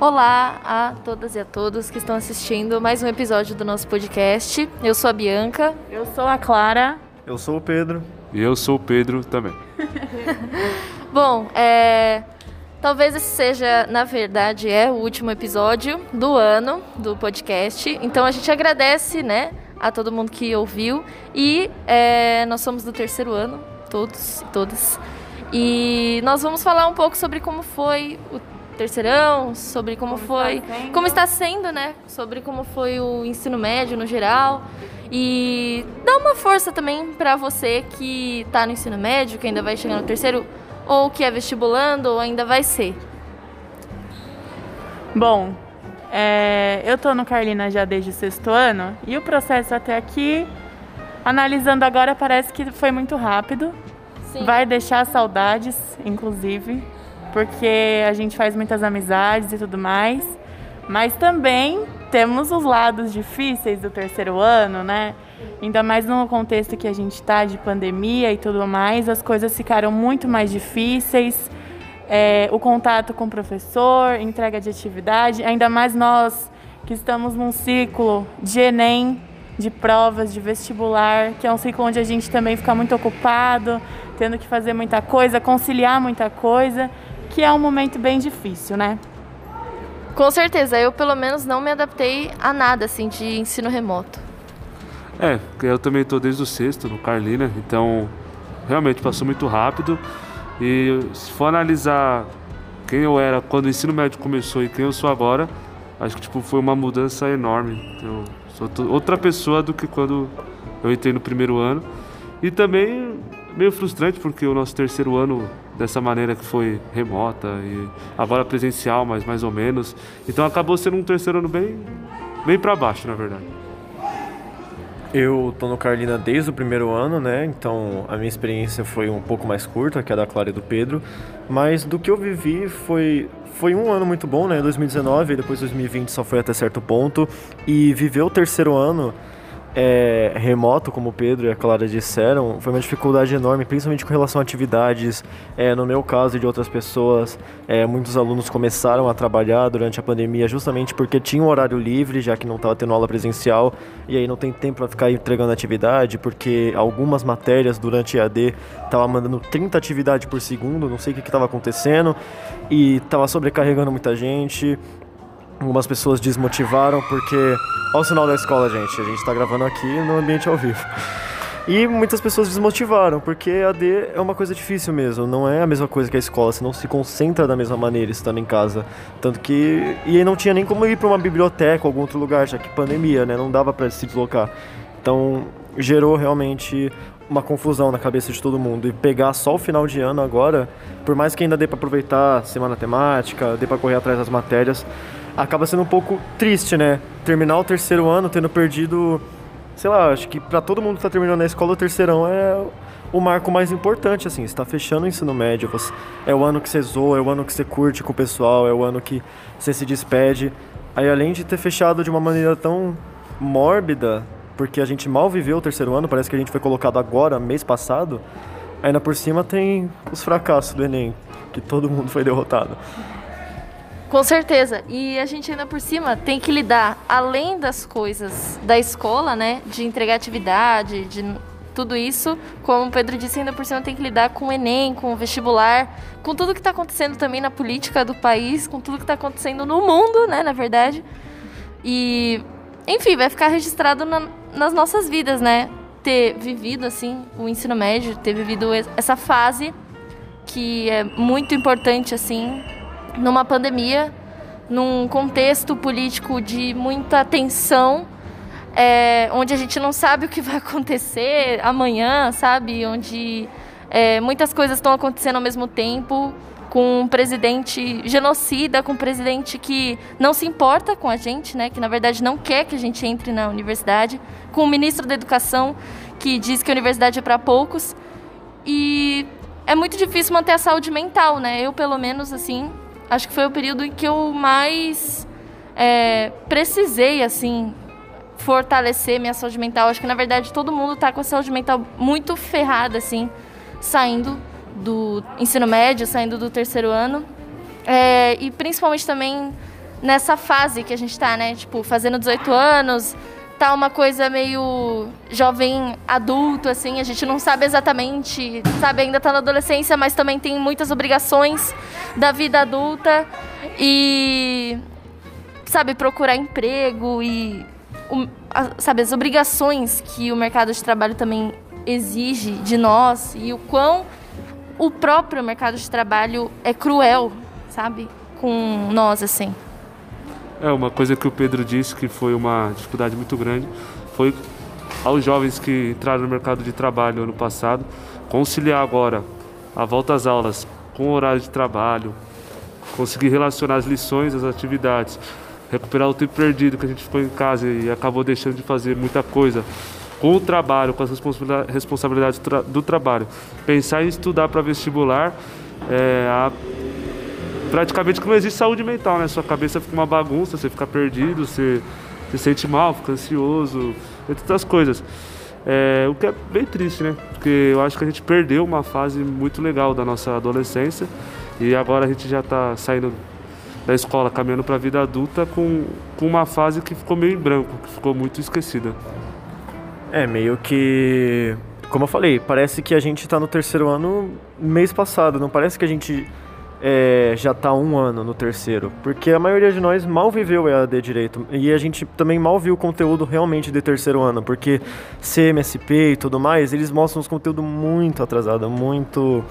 Olá a todas e a todos que estão assistindo mais um episódio do nosso podcast. Eu sou a Bianca. Eu sou a Clara. Eu sou o Pedro. E eu sou o Pedro também. Bom, é... talvez esse seja, na verdade, é o último episódio do ano do podcast. Então a gente agradece, né, a todo mundo que ouviu. E é... nós somos do terceiro ano, todos e todas. E nós vamos falar um pouco sobre como foi o terceirão, sobre como, como foi, está como está sendo, né? Sobre como foi o ensino médio no geral. E dá uma força também para você que está no ensino médio, que ainda vai chegar no terceiro, ou que é vestibulando, ou ainda vai ser. Bom, é, eu estou no Carlina já desde o sexto ano e o processo até aqui, analisando agora, parece que foi muito rápido. Sim. Vai deixar saudades, inclusive, porque a gente faz muitas amizades e tudo mais. Mas também temos os lados difíceis do terceiro ano, né? Ainda mais no contexto que a gente está de pandemia e tudo mais, as coisas ficaram muito mais difíceis. É, o contato com o professor, entrega de atividade, ainda mais nós que estamos num ciclo de Enem, de provas, de vestibular, que é um ciclo onde a gente também fica muito ocupado, tendo que fazer muita coisa, conciliar muita coisa, que é um momento bem difícil, né? Com certeza, eu pelo menos não me adaptei a nada assim de ensino remoto. É, eu também estou desde o sexto no Carlina, então realmente passou muito rápido. E se for analisar quem eu era quando o ensino médio começou e quem eu sou agora, acho que tipo, foi uma mudança enorme. Eu sou outra pessoa do que quando eu entrei no primeiro ano. E também meio frustrante porque o nosso terceiro ano dessa maneira que foi remota e agora presencial, mas mais ou menos. Então acabou sendo um terceiro ano bem bem para baixo, na verdade. Eu tô no Carlina desde o primeiro ano, né? Então a minha experiência foi um pouco mais curta que a da Clara e do Pedro, mas do que eu vivi foi foi um ano muito bom, né? 2019 e depois 2020 só foi até certo ponto e viver o terceiro ano é, remoto, como o Pedro e a Clara disseram, foi uma dificuldade enorme, principalmente com relação a atividades. É, no meu caso e de outras pessoas, é, muitos alunos começaram a trabalhar durante a pandemia justamente porque tinham horário livre, já que não estava tendo aula presencial, e aí não tem tempo para ficar entregando atividade, porque algumas matérias durante EAD estavam mandando 30 atividades por segundo, não sei o que estava acontecendo, e estava sobrecarregando muita gente. Algumas pessoas desmotivaram porque. Olha o sinal da escola, gente. A gente está gravando aqui no ambiente ao vivo. E muitas pessoas desmotivaram, porque AD é uma coisa difícil mesmo, não é a mesma coisa que a escola, você não se concentra da mesma maneira estando em casa. Tanto que. E aí não tinha nem como ir para uma biblioteca ou algum outro lugar, já que pandemia, né? Não dava para se deslocar. Então gerou realmente uma confusão na cabeça de todo mundo. E pegar só o final de ano agora, por mais que ainda dê para aproveitar semana temática, dê para correr atrás das matérias, acaba sendo um pouco triste, né? Terminar o terceiro ano tendo perdido, sei lá, acho que para todo mundo que tá terminando a escola, o terceirão é o marco mais importante, assim, está fechando o ensino médio, você, é o ano que você zoa, é o ano que você curte com o pessoal, é o ano que você se despede. Aí além de ter fechado de uma maneira tão mórbida, porque a gente mal viveu o terceiro ano, parece que a gente foi colocado agora, mês passado, ainda por cima tem os fracassos do Enem, que todo mundo foi derrotado. Com certeza. E a gente ainda por cima tem que lidar, além das coisas da escola, né? De entregar atividade, de tudo isso, como o Pedro disse, ainda por cima tem que lidar com o Enem, com o vestibular, com tudo que está acontecendo também na política do país, com tudo que está acontecendo no mundo, né? Na verdade. E, enfim, vai ficar registrado na, nas nossas vidas, né? Ter vivido, assim, o ensino médio, ter vivido essa fase que é muito importante, assim, numa pandemia, num contexto político de muita tensão, é, onde a gente não sabe o que vai acontecer amanhã, sabe? Onde é, muitas coisas estão acontecendo ao mesmo tempo, com um presidente genocida, com um presidente que não se importa com a gente, né? Que na verdade não quer que a gente entre na universidade, com o ministro da Educação que diz que a universidade é para poucos. E é muito difícil manter a saúde mental, né? Eu, pelo menos, assim, acho que foi o período em que eu mais é, precisei, assim, fortalecer minha saúde mental. Acho que, na verdade, todo mundo está com a saúde mental muito ferrada, assim, saindo do ensino médio, saindo do terceiro ano. É, e principalmente também nessa fase que a gente tá, né? Tipo, fazendo 18 anos, tá uma coisa meio jovem adulto, assim, a gente não sabe exatamente, sabe, ainda tá na adolescência, mas também tem muitas obrigações da vida adulta e sabe, procurar emprego e sabe, as obrigações que o mercado de trabalho também exige de nós e o quão o próprio mercado de trabalho é cruel, sabe, com nós assim. É, uma coisa que o Pedro disse que foi uma dificuldade muito grande foi aos jovens que entraram no mercado de trabalho ano passado, conciliar agora a volta às aulas com o horário de trabalho, conseguir relacionar as lições, as atividades, recuperar o tempo perdido que a gente ficou em casa e acabou deixando de fazer muita coisa com o trabalho, com as responsabilidades do trabalho. Pensar em estudar para vestibular é, a praticamente que não existe saúde mental, né? Sua cabeça fica uma bagunça, você fica perdido, você se sente mal, fica ansioso, entre outras coisas. É, o que é bem triste, né? Porque eu acho que a gente perdeu uma fase muito legal da nossa adolescência e agora a gente já está saindo da escola, caminhando para a vida adulta com, com uma fase que ficou meio em branco, que ficou muito esquecida. É, meio que. Como eu falei, parece que a gente está no terceiro ano mês passado, não parece que a gente é, já está um ano no terceiro, porque a maioria de nós mal viveu EAD direito e a gente também mal viu o conteúdo realmente de terceiro ano, porque CMSP e tudo mais, eles mostram os conteúdos muito atrasado, muito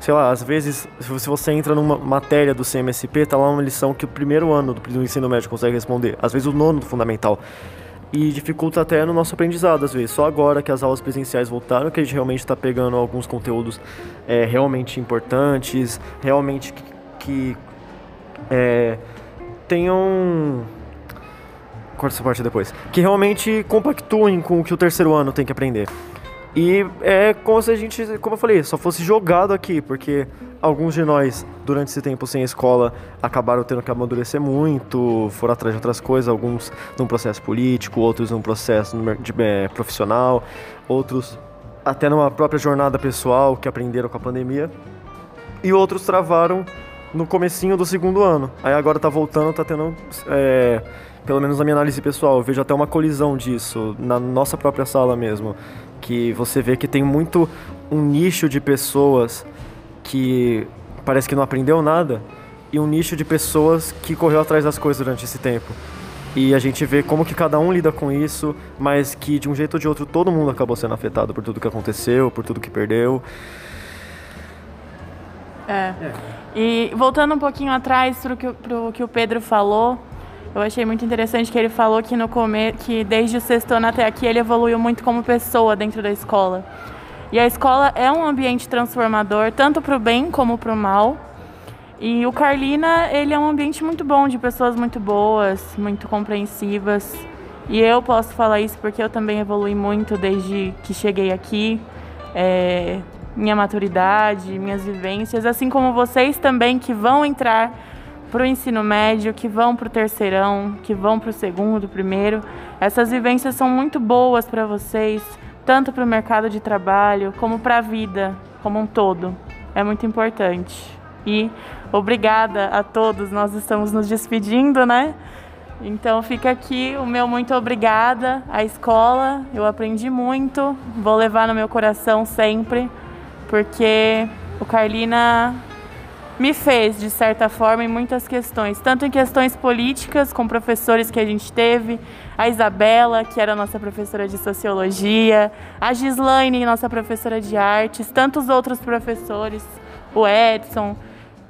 sei lá, às vezes, se você entra numa matéria do CMSP, tá lá uma lição que o primeiro ano do ensino médio consegue responder, às vezes o nono do fundamental e dificulta até no nosso aprendizado às vezes. Só agora que as aulas presenciais voltaram que a gente realmente está pegando alguns conteúdos é, realmente importantes, realmente que, que é, tenham corta essa parte depois, que realmente compactuem com o que o terceiro ano tem que aprender. E é como se a gente, como eu falei, só fosse jogado aqui, porque alguns de nós, durante esse tempo sem escola, acabaram tendo que amadurecer muito, foram atrás de outras coisas, alguns num processo político, outros num processo de, é, profissional, outros até numa própria jornada pessoal que aprenderam com a pandemia, e outros travaram no comecinho do segundo ano. Aí agora tá voltando, tá tendo, é, pelo menos na minha análise pessoal, eu vejo até uma colisão disso, na nossa própria sala mesmo que você vê que tem muito um nicho de pessoas que parece que não aprendeu nada e um nicho de pessoas que correu atrás das coisas durante esse tempo. E a gente vê como que cada um lida com isso, mas que de um jeito ou de outro todo mundo acabou sendo afetado por tudo que aconteceu, por tudo que perdeu. É. é. E voltando um pouquinho atrás para o que, que o Pedro falou, eu achei muito interessante que ele falou que no comer, que desde o sexto ano até aqui ele evoluiu muito como pessoa dentro da escola. E a escola é um ambiente transformador, tanto para o bem como para o mal. E o Carlina, ele é um ambiente muito bom, de pessoas muito boas, muito compreensivas. E eu posso falar isso porque eu também evolui muito desde que cheguei aqui. É, minha maturidade, minhas vivências, assim como vocês também que vão entrar para o ensino médio, que vão para o terceirão, que vão para o segundo, primeiro. Essas vivências são muito boas para vocês, tanto para o mercado de trabalho como para a vida como um todo. É muito importante. E obrigada a todos. Nós estamos nos despedindo, né? Então fica aqui o meu muito obrigada à escola. Eu aprendi muito, vou levar no meu coração sempre, porque o Carlina me fez, de certa forma, em muitas questões, tanto em questões políticas, com professores que a gente teve, a Isabela, que era nossa professora de sociologia, a Gislaine, nossa professora de artes, tantos outros professores, o Edson,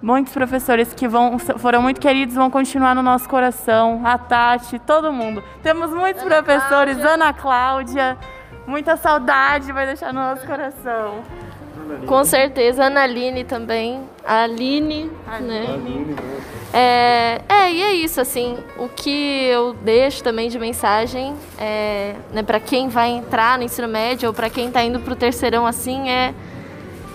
muitos professores que vão, foram muito queridos, vão continuar no nosso coração, a Tati, todo mundo. Temos muitos Ana professores, Cláudia. Ana Cláudia, muita saudade vai deixar no nosso coração. Com certeza, a Analine também. A Aline, né? Aline, é, é, e é isso, assim. O que eu deixo também de mensagem é, né, para quem vai entrar no ensino médio ou para quem está indo para o terceirão, assim, é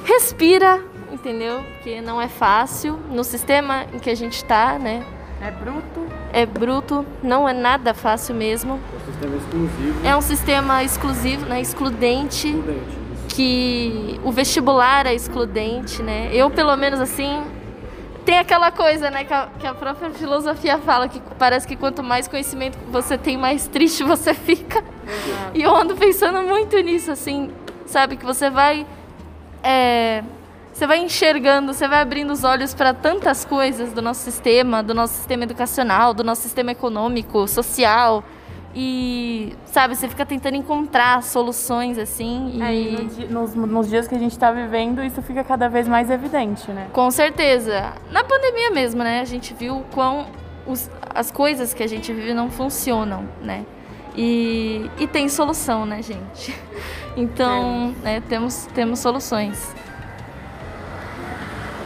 respira, entendeu? Porque não é fácil. No sistema em que a gente está, né? É bruto. É bruto, não é nada fácil mesmo. É um sistema exclusivo. É um sistema exclusivo, né? Excludente. Excludente que o vestibular é excludente, né? Eu, pelo menos, assim, tem aquela coisa, né, que a, que a própria filosofia fala, que parece que quanto mais conhecimento você tem, mais triste você fica. E eu ando pensando muito nisso, assim, sabe? Que você vai. É, você vai enxergando, você vai abrindo os olhos para tantas coisas do nosso sistema, do nosso sistema educacional, do nosso sistema econômico, social. E, sabe, você fica tentando encontrar soluções assim. E... É, e no, nos, nos, dias que a gente está vivendo, isso fica cada vez mais evidente, né? Com certeza. Na pandemia mesmo, né? A gente viu quão os, as coisas que a gente vive não funcionam, né? E, e tem solução, né, gente? Então, né, temos, temos soluções.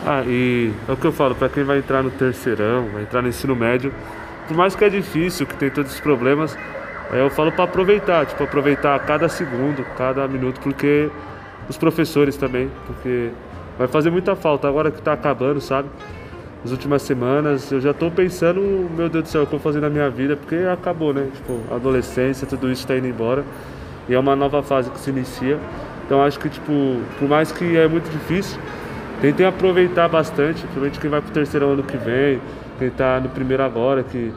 Ah, e é o que eu falo, para quem vai entrar no terceirão, vai entrar no ensino médio, por mais que é difícil, que tem todos os problemas, eu falo para aproveitar, tipo, aproveitar cada segundo, cada minuto, porque os professores também, porque vai fazer muita falta agora que está acabando, sabe? Nas últimas semanas, eu já estou pensando, meu Deus do céu, o que eu vou fazer na minha vida, porque acabou, né? Tipo, adolescência, tudo isso está indo embora. E é uma nova fase que se inicia. Então acho que, tipo, por mais que é muito difícil, tentem aproveitar bastante, principalmente quem vai pro terceiro ano que vem, quem tá no primeiro agora, que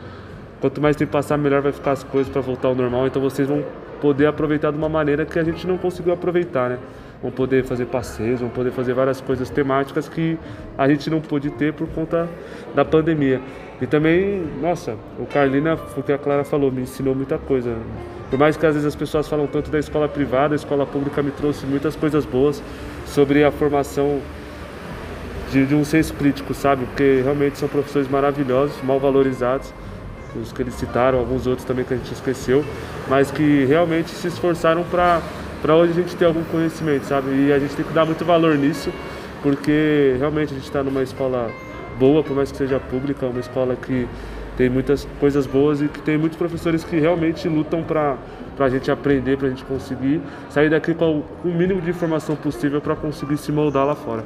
quanto mais tempo passar, melhor vai ficar as coisas para voltar ao normal. Então vocês vão poder aproveitar de uma maneira que a gente não conseguiu aproveitar, né? Vão poder fazer passeios, vão poder fazer várias coisas temáticas que a gente não pôde ter por conta da pandemia. E também, nossa, o Carlina, o que a Clara falou, me ensinou muita coisa. Por mais que às vezes as pessoas falam tanto da escola privada, a escola pública me trouxe muitas coisas boas sobre a formação de, de um senso crítico, sabe? Porque realmente são professores maravilhosos, mal valorizados, os que eles citaram, alguns outros também que a gente esqueceu, mas que realmente se esforçaram para hoje a gente ter algum conhecimento, sabe? E a gente tem que dar muito valor nisso, porque realmente a gente está numa escola boa, por mais que seja pública, uma escola que tem muitas coisas boas e que tem muitos professores que realmente lutam para a gente aprender, para a gente conseguir sair daqui com o mínimo de informação possível para conseguir se moldar lá fora.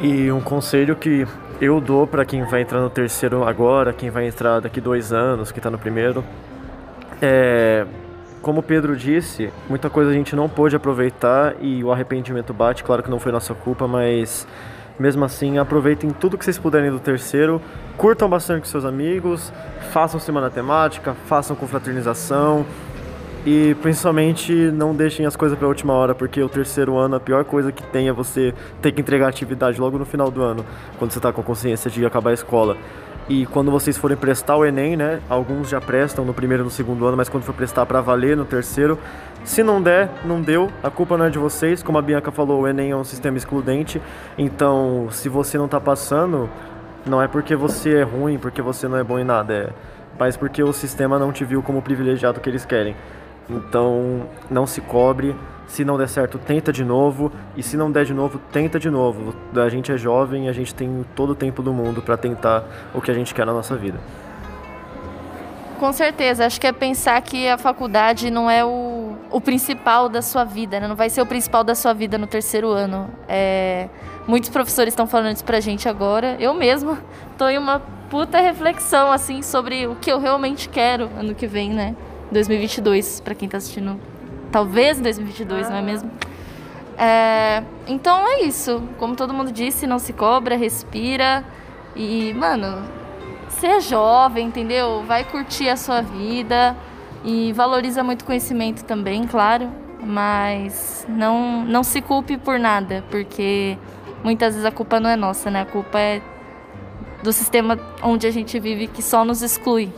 E um conselho que eu dou para quem vai entrar no terceiro agora, quem vai entrar daqui dois anos, que está no primeiro, é como o Pedro disse, muita coisa a gente não pôde aproveitar e o arrependimento bate. Claro que não foi nossa culpa, mas mesmo assim, aproveitem tudo que vocês puderem do terceiro, curtam bastante com seus amigos, façam semana temática, façam confraternização e principalmente não deixem as coisas para a última hora, porque o terceiro ano a pior coisa que tem é você ter que entregar atividade logo no final do ano, quando você está com a consciência de acabar a escola. E quando vocês forem prestar o Enem, né? Alguns já prestam no primeiro e no segundo ano, mas quando for prestar para valer no terceiro, se não der, não deu, a culpa não é de vocês. Como a Bianca falou, o Enem é um sistema excludente. Então, se você não está passando, não é porque você é ruim, porque você não é bom em nada, é mas porque o sistema não te viu como privilegiado que eles querem. Então, não se cobre. Se não der certo, tenta de novo. E se não der de novo, tenta de novo. A gente é jovem a gente tem todo o tempo do mundo para tentar o que a gente quer na nossa vida. Com certeza, acho que é pensar que a faculdade não é o, o principal da sua vida, né? não vai ser o principal da sua vida no terceiro ano. É, muitos professores estão falando isso pra gente agora. Eu mesma estou em uma puta reflexão assim sobre o que eu realmente quero ano que vem, né? 2022, para quem está assistindo, talvez 2022, não é mesmo? É, então é isso. Como todo mundo disse, não se cobra, respira e, mano, seja jovem, entendeu? Vai curtir a sua vida e valoriza muito conhecimento também, claro, mas não não se culpe por nada, porque muitas vezes a culpa não é nossa, né? A culpa é do sistema onde a gente vive que só nos exclui.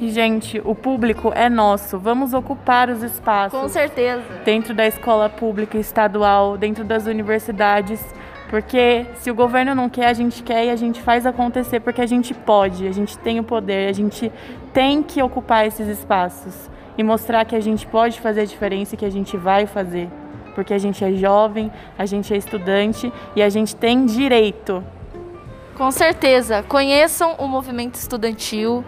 E, gente, o público é nosso. Vamos ocupar os espaços. Com certeza. Dentro da escola pública estadual, dentro das universidades. Porque se o governo não quer, a gente quer e a gente faz acontecer porque a gente pode, a gente tem o poder, a gente tem que ocupar esses espaços e mostrar que a gente pode fazer a diferença e que a gente vai fazer. Porque a gente é jovem, a gente é estudante e a gente tem direito. Com certeza. Conheçam o movimento estudantil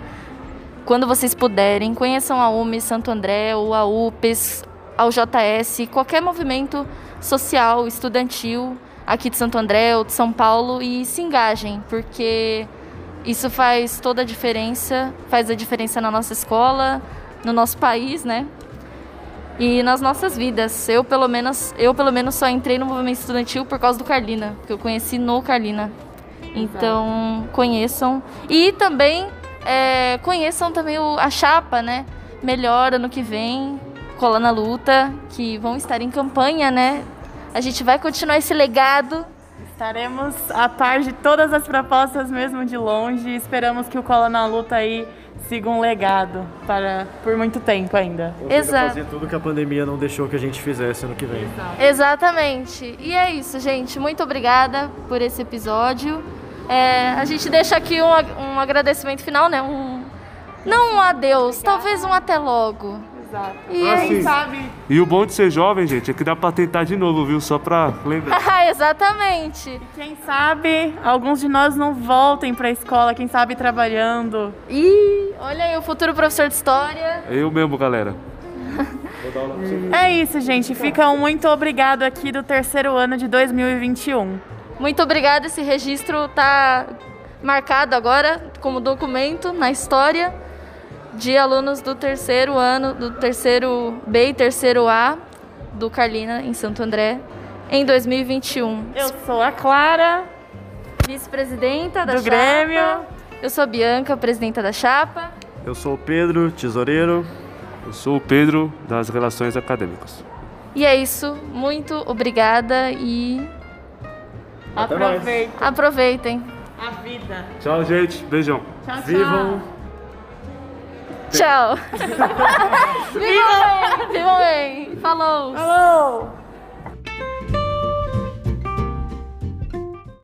quando vocês puderem, conheçam a UME Santo André, ou a UPES, ao JS, qualquer movimento social, estudantil aqui de Santo André ou de São Paulo e se engajem, porque isso faz toda a diferença, faz a diferença na nossa escola, no nosso país, né? e nas nossas vidas. Eu pelo menos, eu pelo menos só entrei no movimento estudantil por causa do Carlina, que eu conheci no Carlina. Então conheçam e também é, conheçam também o, a chapa, né? Melhor ano que vem, cola na luta, que vão estar em campanha, né? A gente vai continuar esse legado. Estaremos a par de todas as propostas, mesmo de longe. Esperamos que o Cola na Luta aí siga um legado para por muito tempo ainda. Exato. Fazer tudo que a pandemia não deixou que a gente fizesse ano que vem. Exato. Exatamente. E é isso, gente. Muito obrigada por esse episódio. É, a gente deixa aqui um, um agradecimento final, né? Um, não um adeus, talvez um até logo. Exato. E Ah, aí, sim. Sabe? E o bom de ser jovem, gente, é que dá pra tentar de novo, viu? Só pra lembrar. Ah, exatamente. Quem sabe alguns de nós não voltem para a escola, quem sabe trabalhando. E olha aí o futuro professor de história. Eu mesmo, galera. É isso, gente. Fica um muito obrigado aqui do terceiro ano de 2021. Muito obrigada. Esse registro tá marcado agora como documento na história de alunos do terceiro ano, do terceiro B e terceiro A do Carlina em Santo André em 2021. Eu sou a Clara, Vice-presidenta da do chapa. Grêmio. Eu sou a Bianca, presidenta da chapa. Eu sou o Pedro, tesoureiro. Eu sou o Pedro, das Relações Acadêmicas. E é isso. Muito obrigada e Até mais. Aproveita aproveitem. a vida. Tchau, gente. Beijão. Tchau, tchau. Vivam! Tchau. Vivam bem! Vivam bem! Falou! Falou!